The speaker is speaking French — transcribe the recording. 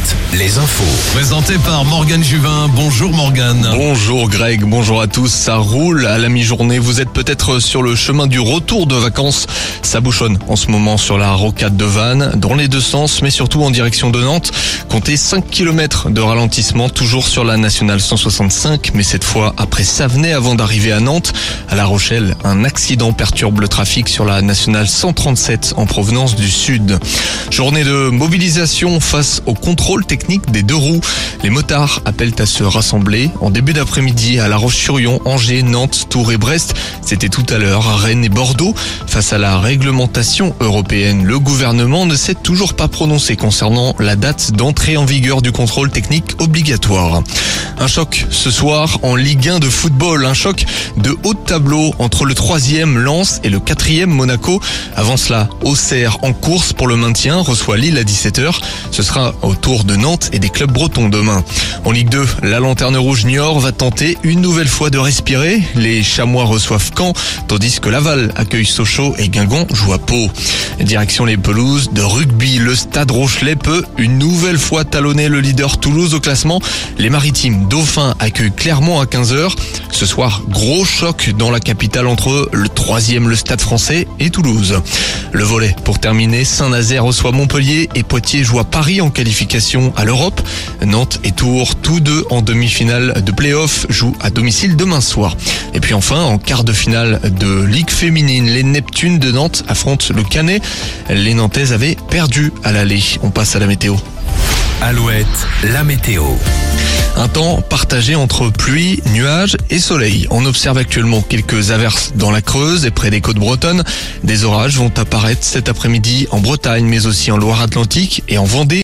Night. Les infos. Présenté par Morgane Juvin. Bonjour Morgane. Bonjour Greg, bonjour à tous. Ça roule à la mi-journée. Vous êtes peut-être sur le chemin du retour de vacances. Ça bouchonne en ce moment sur la rocade de Vannes, dans les deux sens, mais surtout en direction de Nantes. Comptez 5 km de ralentissement, toujours sur la nationale 165, mais cette fois après Savenay avant d'arriver à Nantes. À La Rochelle, un accident perturbe le trafic sur la nationale 137 en provenance du sud. Journée de mobilisation face au contrôle technique des deux roues. Les motards appellent à se rassembler en début d'après-midi à La Roche-sur-Yon, Angers, Nantes, Tours et Brest. C'était tout à l'heure à Rennes et Bordeaux. Face à la réglementation européenne, le gouvernement ne s'est toujours pas prononcé concernant la date d'entrée en vigueur du contrôle technique obligatoire. Un choc ce soir en Ligue 1 de football, un choc de haut de tableau entre le troisième Lens et le quatrième Monaco. Avant cela, Auxerre en course pour le maintien reçoit Lille à 17h. Ce sera au tour de Nantes et des clubs bretons demain. En Ligue 2, la Lanterne Rouge Niort va tenter une nouvelle fois de respirer. Les Chamois reçoivent Caen, tandis que Laval accueille Sochaux et Guingamp joue à Pau. Direction les pelouses de rugby, le Stade Rochelet peut une nouvelle fois talonner le leader Toulouse au classement. Les Maritimes Dauphins accueillent Clermont à 15h. Ce soir, gros choc dans la capitale entre le troisième, le Stade français et Toulouse. Le volet pour terminer, Saint-Nazaire reçoit Montpellier et Poitiers joue à Paris en qualification à l'Europe. Nantes et Tours, tous deux en demi-finale de play-off, jouent à domicile demain soir. Et puis enfin, en quart de finale de Ligue féminine, les Neptunes de Nantes affrontent le Canet. Les Nantaises avaient perdu à l'aller. On passe à la météo. Alouette, la météo. Un temps partagé entre pluie, nuages et soleil. On observe actuellement quelques averses dans la Creuse et près des côtes bretonnes. Des orages vont apparaître cet après-midi en Bretagne, mais aussi en Loire-Atlantique et en Vendée.